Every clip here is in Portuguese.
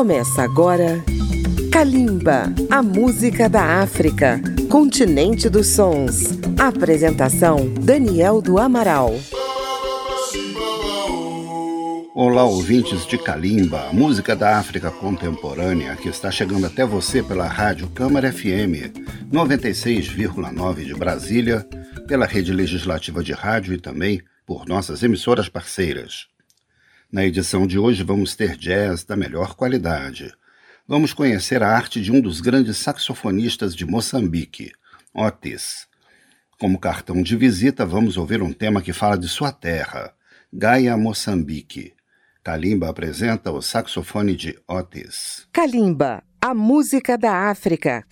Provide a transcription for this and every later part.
Começa agora Kalimba, a música da África, continente dos sons. Apresentação Daniel do Amaral. Olá, ouvintes de Kalimba, a música da África contemporânea que está chegando até você pela Rádio Câmara FM 96,9 de Brasília, pela rede legislativa de rádio e também por nossas emissoras parceiras. Na edição de hoje vamos ter jazz da melhor qualidade. Vamos conhecer a arte de um dos grandes saxofonistas de Moçambique, Otis. Como cartão de visita, vamos ouvir um tema que fala de sua terra, Gaia Moçambique. Kalimba apresenta o saxofone de Otis. Kalimba, a música da África.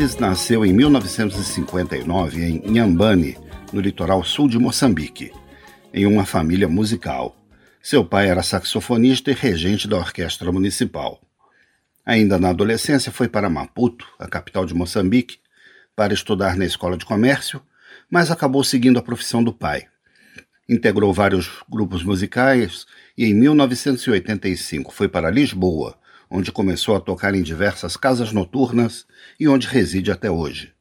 Otis nasceu em 1959 em Inhambane, no litoral sul de Moçambique, em uma família musical. Seu pai era saxofonista e regente da orquestra municipal. Ainda na adolescência, foi para Maputo, a capital de Moçambique, para estudar na escola de comércio, mas acabou seguindo a profissão do pai. Integrou vários grupos musicais e, em 1985, foi para Lisboa, onde começou a tocar em diversas casas noturnas e onde reside até hoje.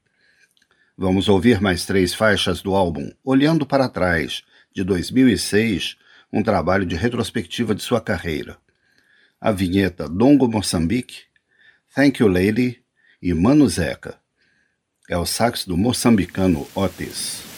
Vamos ouvir mais três faixas do álbum Olhando para Trás, de 2006, um trabalho de retrospectiva de sua carreira. A vinheta Dongo Moçambique, Thank You Lady e Mano Zeca. É o sax do moçambicano Otis.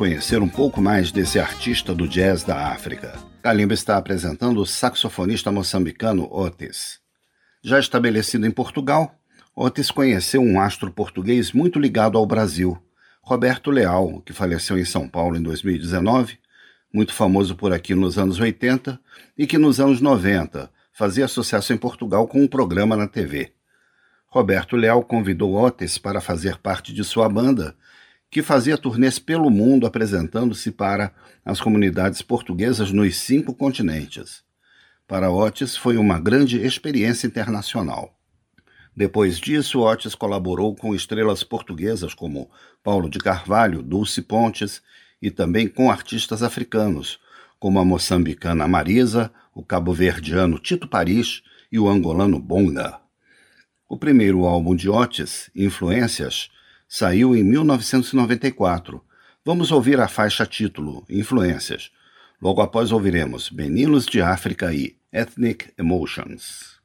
Conhecer um pouco mais desse artista do jazz da África. Kalimba está apresentando o saxofonista moçambicano Otis. Já estabelecido em Portugal, Otis conheceu um astro português muito ligado ao Brasil, Roberto Leal, que faleceu em São Paulo em 2019, muito famoso por aqui nos anos 80 e que nos anos 90 fazia sucesso em Portugal com um programa na TV. Roberto Leal convidou Otis para fazer parte de sua banda, que fazia turnês pelo mundo apresentando-se para as comunidades portuguesas nos cinco continentes. Para Otis foi uma grande experiência internacional. Depois disso, Otis colaborou com estrelas portuguesas como Paulo de Carvalho, Dulce Pontes e também com artistas africanos, como a moçambicana Marisa, o cabo-verdiano Tito Paris e o angolano Bonga. O primeiro álbum de Otis, Influências, saiu em 1994. Vamos ouvir a faixa título, Influências. Logo após ouviremos Meninos de África e Ethnic Emotions.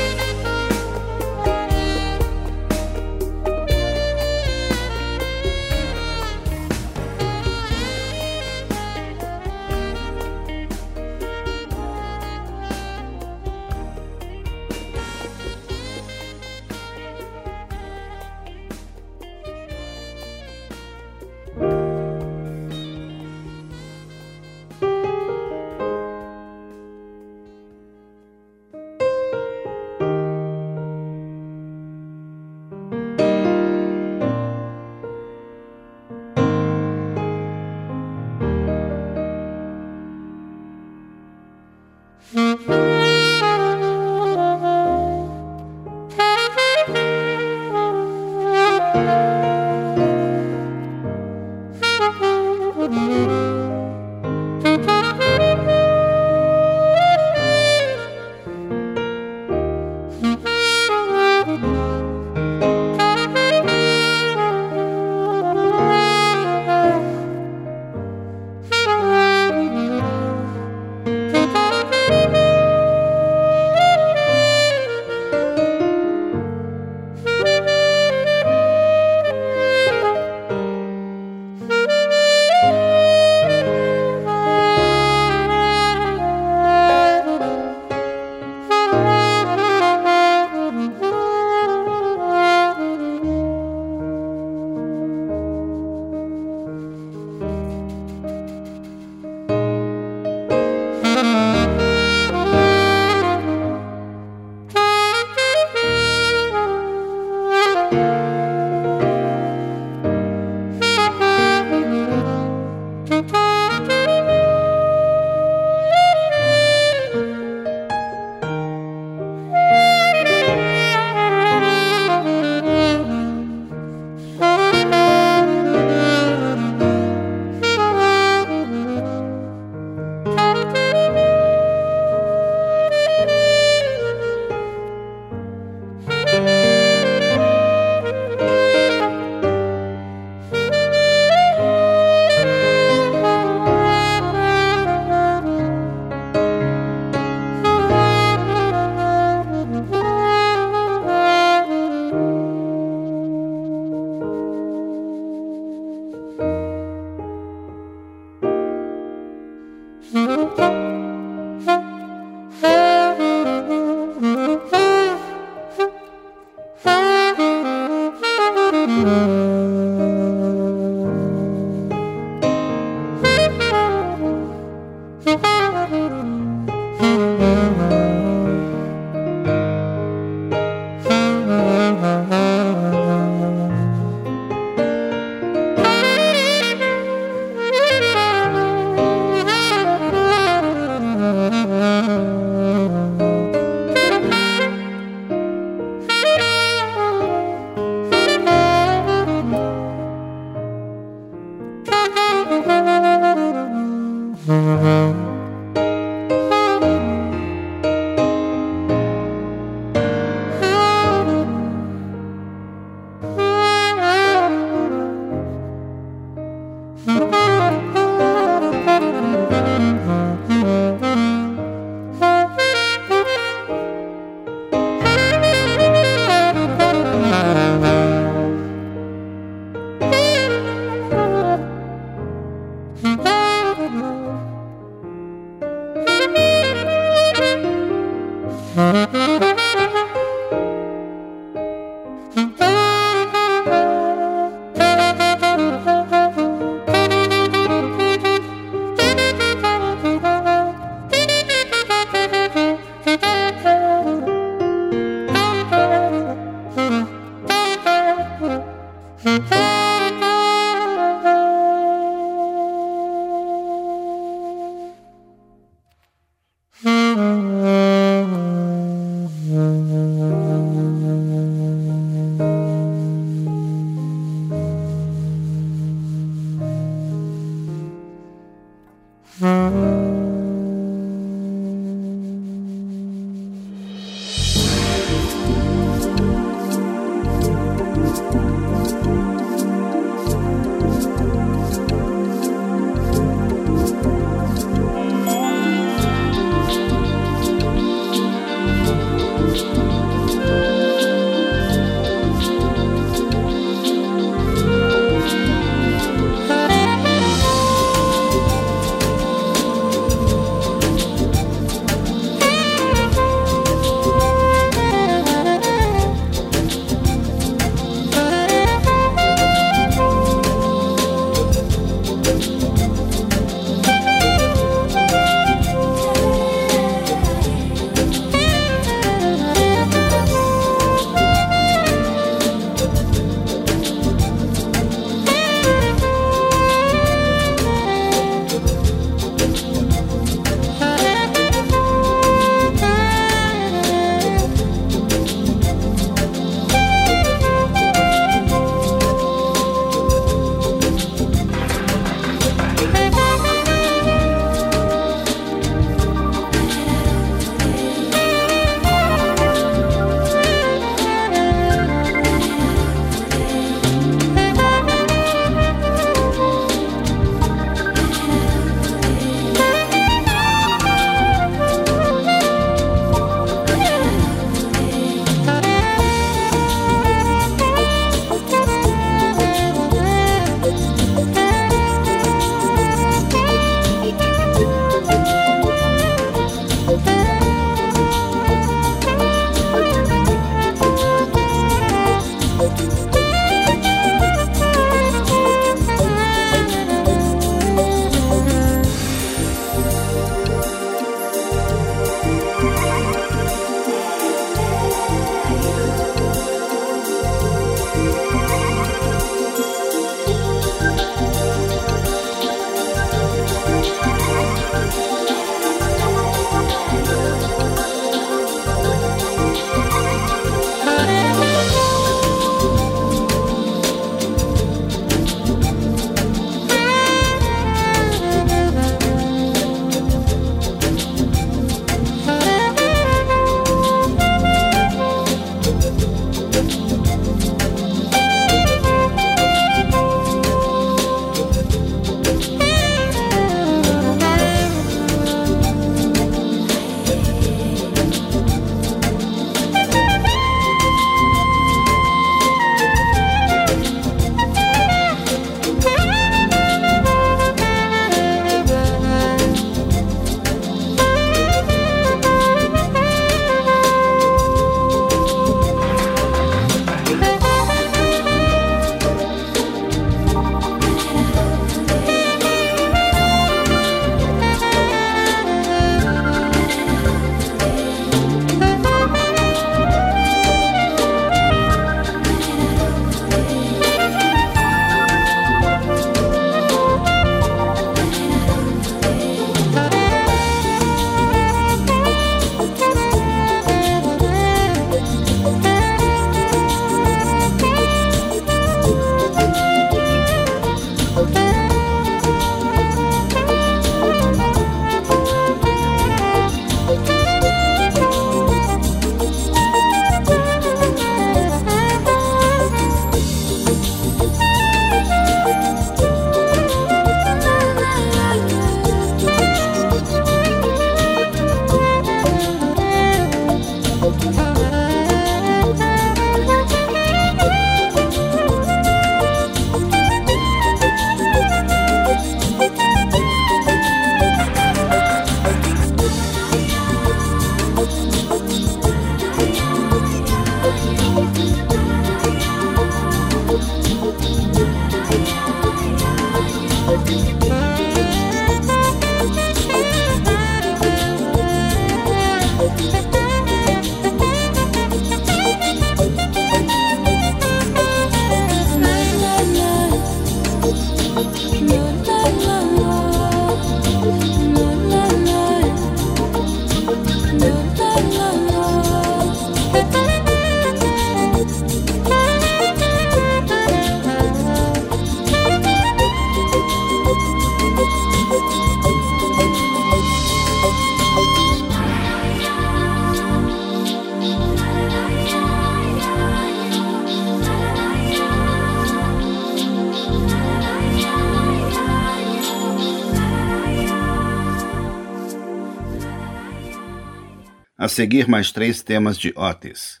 Seguir, mais três temas de Otis.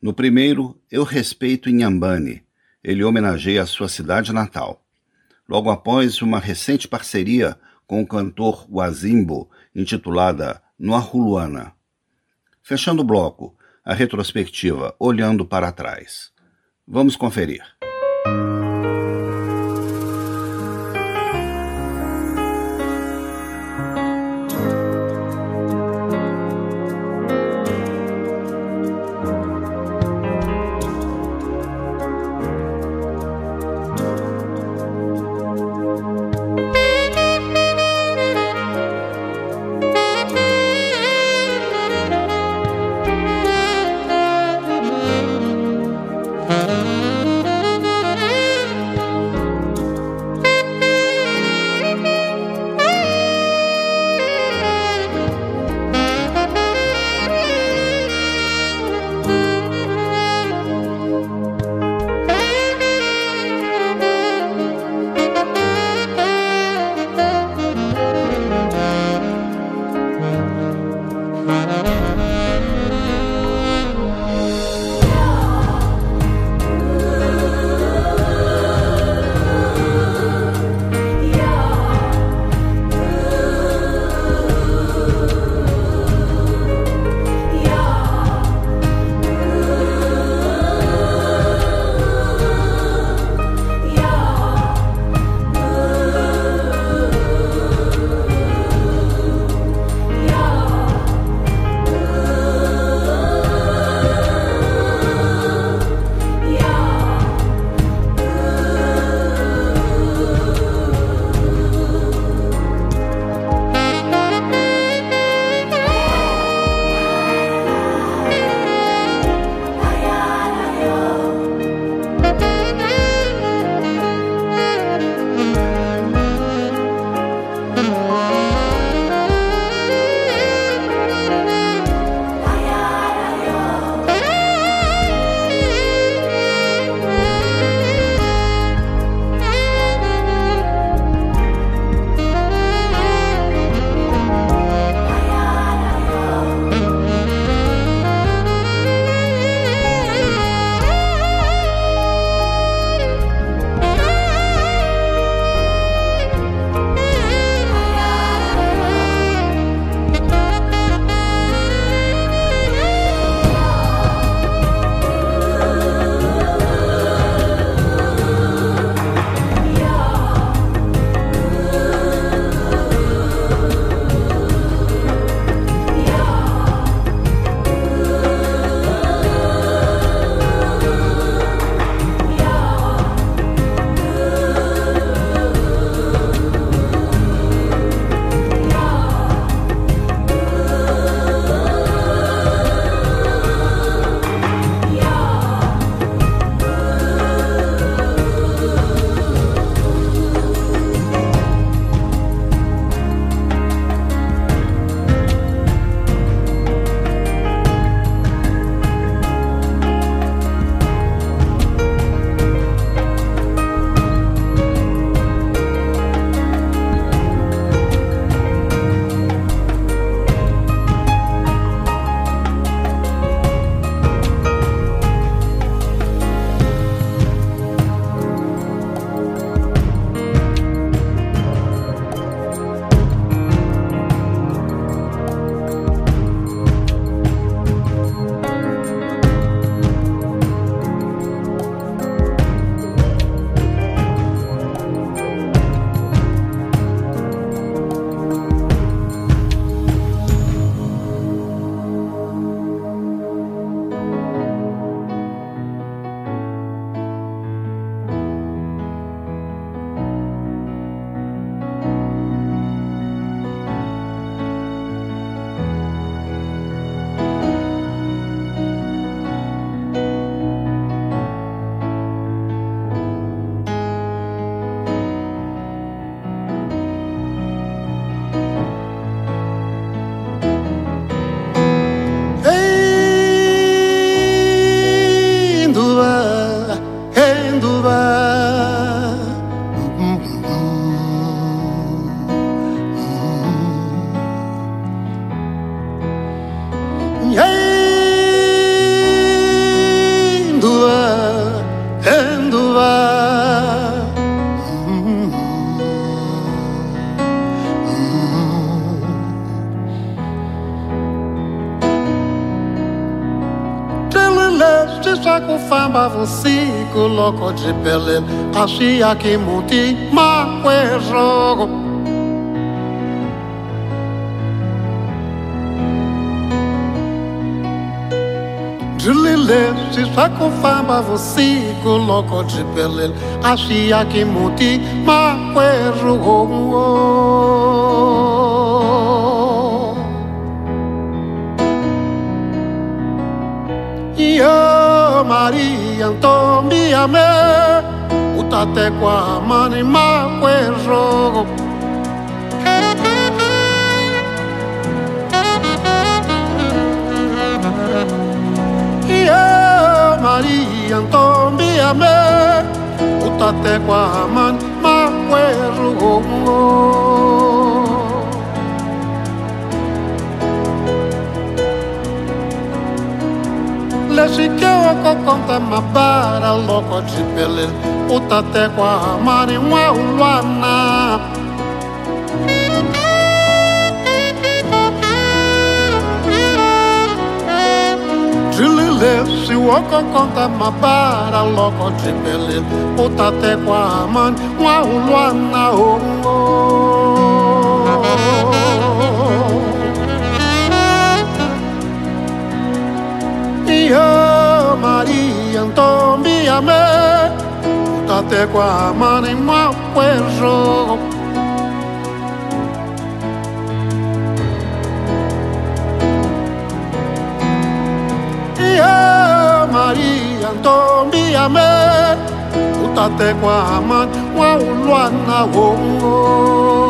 No primeiro, Eu Respeito Inhambane. Ele homenageia a sua cidade natal. Logo após, uma recente parceria com o cantor Wazimbo, intitulada Noahuluana. Fechando o bloco, a retrospectiva Olhando para Trás. Vamos conferir. Vusiku loko jipelele kasi akimuti makwezogo Dilile sisa kufamba vusiku loko jipelele kasi akimuti makwezogo Maria Antonia me. Utate kwa mani makwe rogo. Maria Antonia me. Utate kwa mani makwe rogo. Leshikewa kokonta mabara kwa amani mwa ulwana Jilile si woko konta mabara chipele Utate kwa amani mwa ulwana oh, oh. Maria, Maria, entómbiame, date com a mano em mau jogo. Maria, entómbiame, date com a mano, mau luana, oh, oh.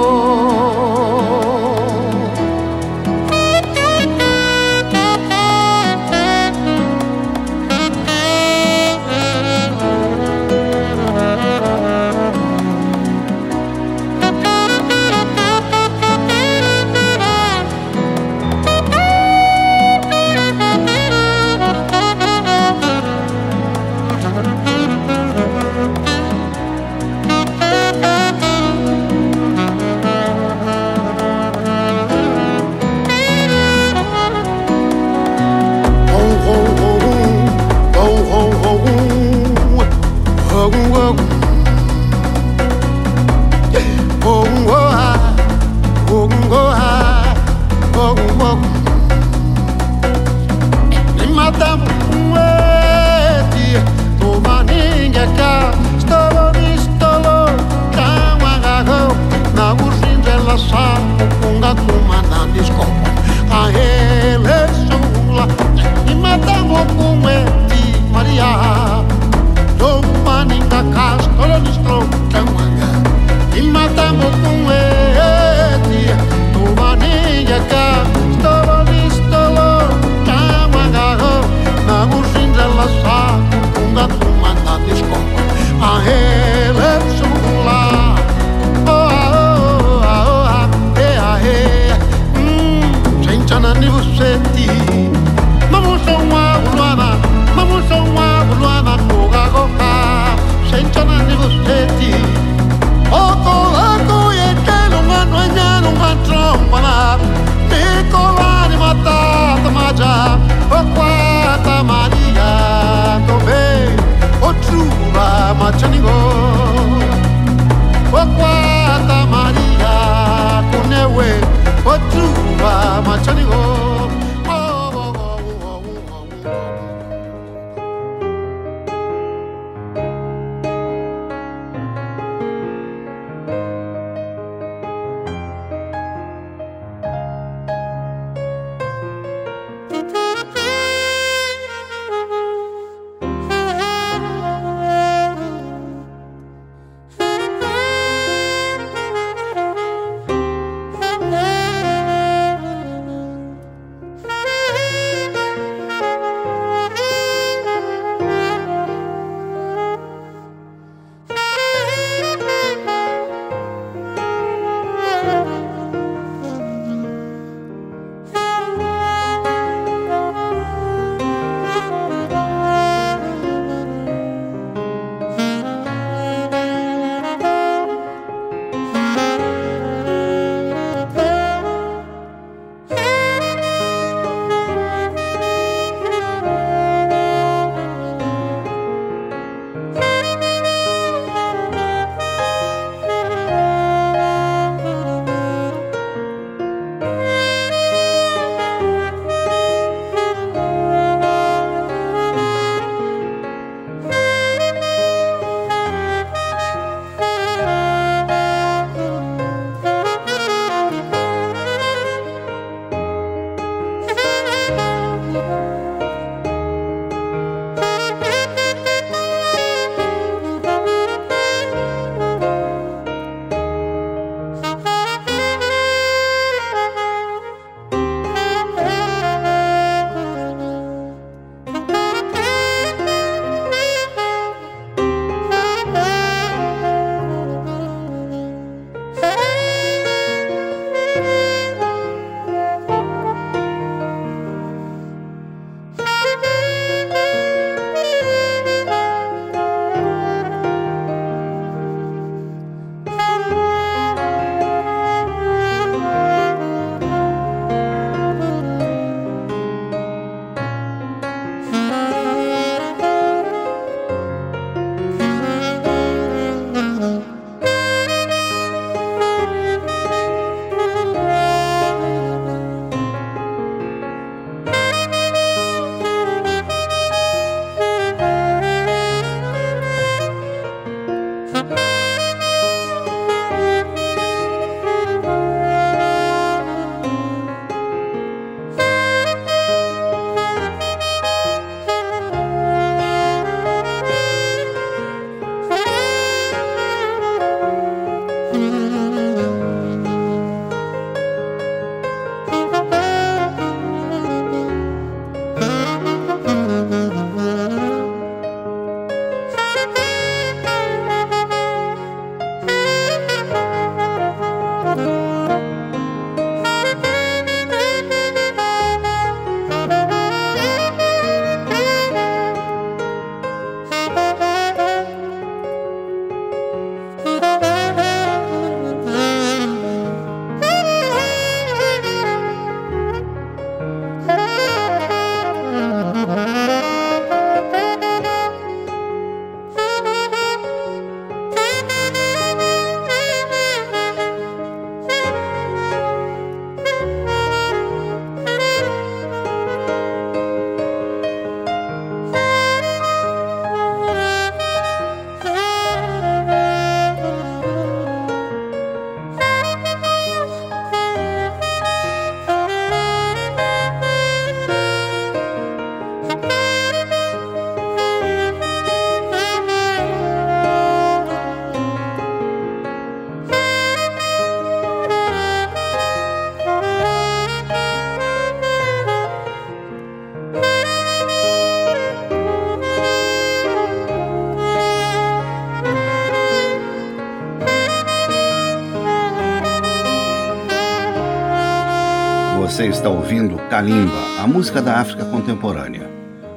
Está ouvindo Kalimba, a música da África contemporânea.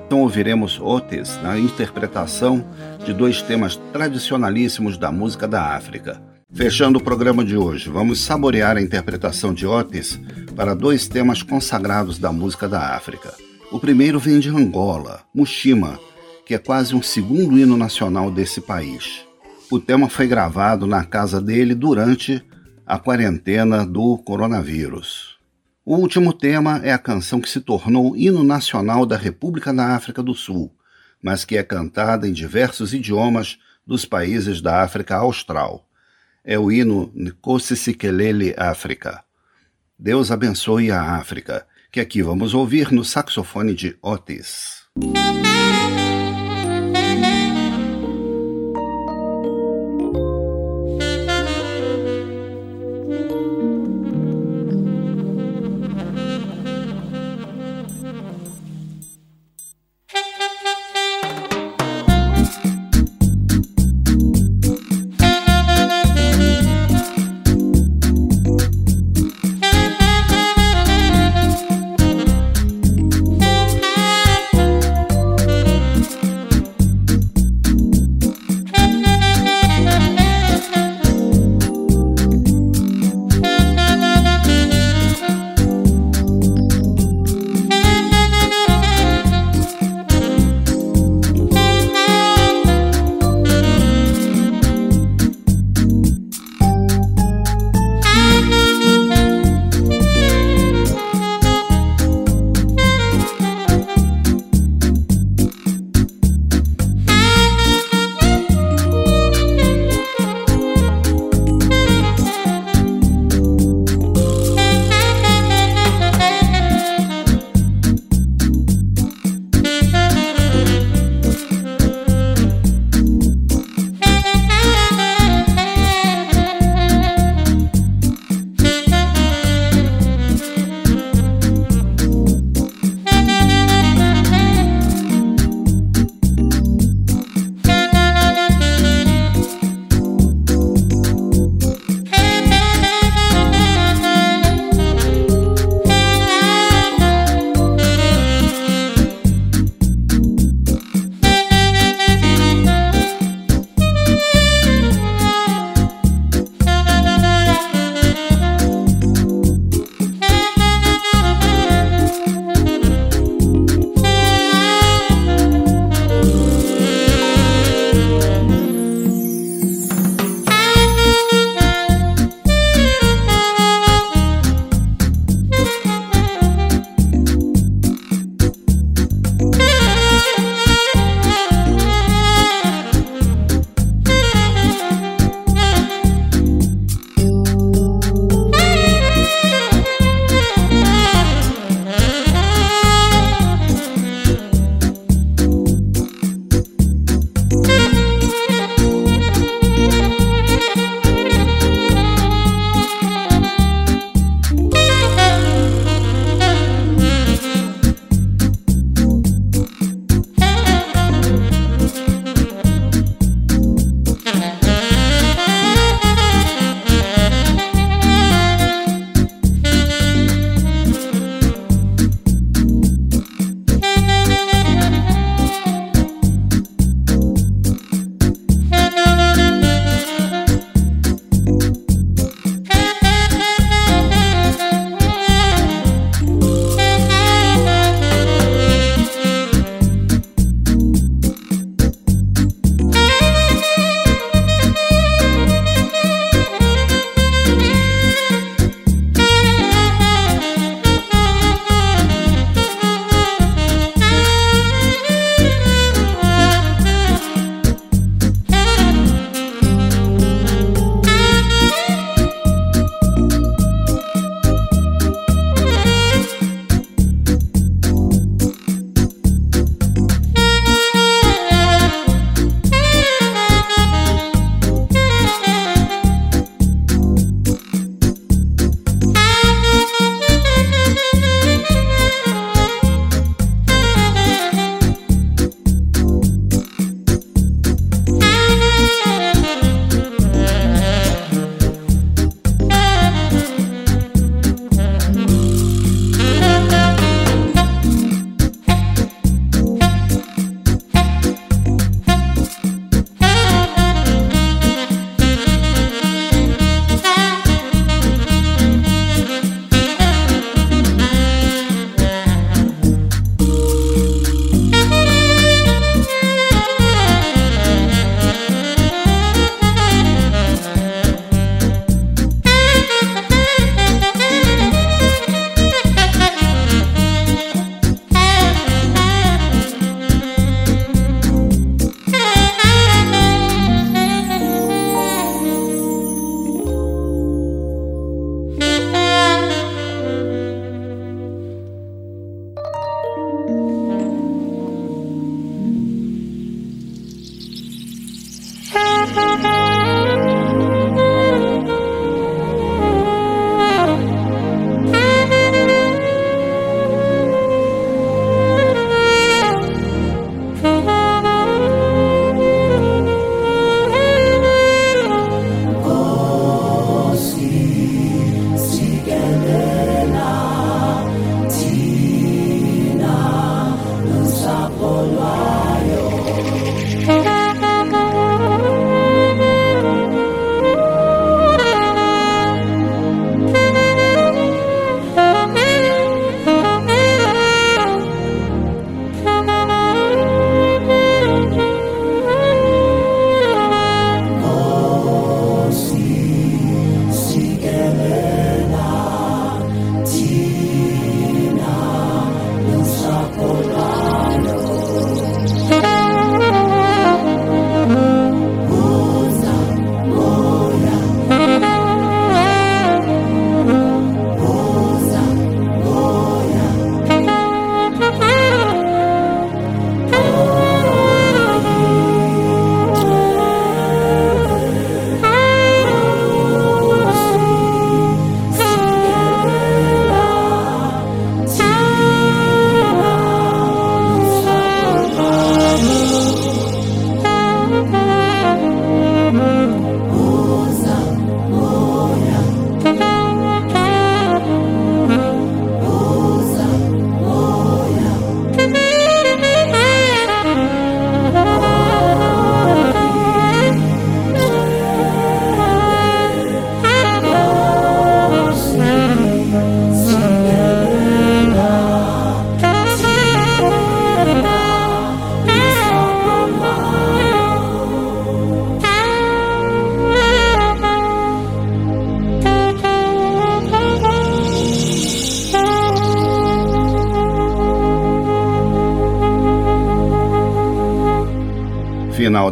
Então ouviremos Otis na interpretação de dois temas tradicionalíssimos da música da África. Fechando o programa de hoje, vamos saborear a interpretação de Otis para dois temas consagrados da música da África. O primeiro vem de Angola, Mushima, que é quase um segundo hino nacional desse país. O tema foi gravado na casa dele durante a quarentena do coronavírus. O último tema é a canção que se tornou hino nacional da República da África do Sul, mas que é cantada em diversos idiomas dos países da África Austral. É o hino Nkosi Sikelele África. Deus abençoe a África, que aqui vamos ouvir no saxofone de Otis.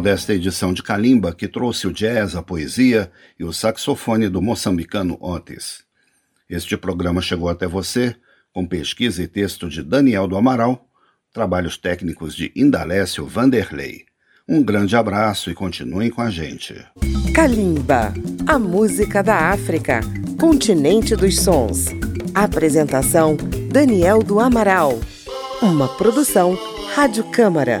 Final desta edição de Kalimba, que trouxe o jazz, a poesia e o saxofone do moçambicano Otis. Este programa chegou até você com pesquisa e texto de Daniel do Amaral, trabalhos técnicos de Indalécio Vanderlei. Um grande abraço e continuem com a gente. Kalimba, a música da África, continente dos sons. Apresentação Daniel do Amaral. Uma produção Rádio Câmara,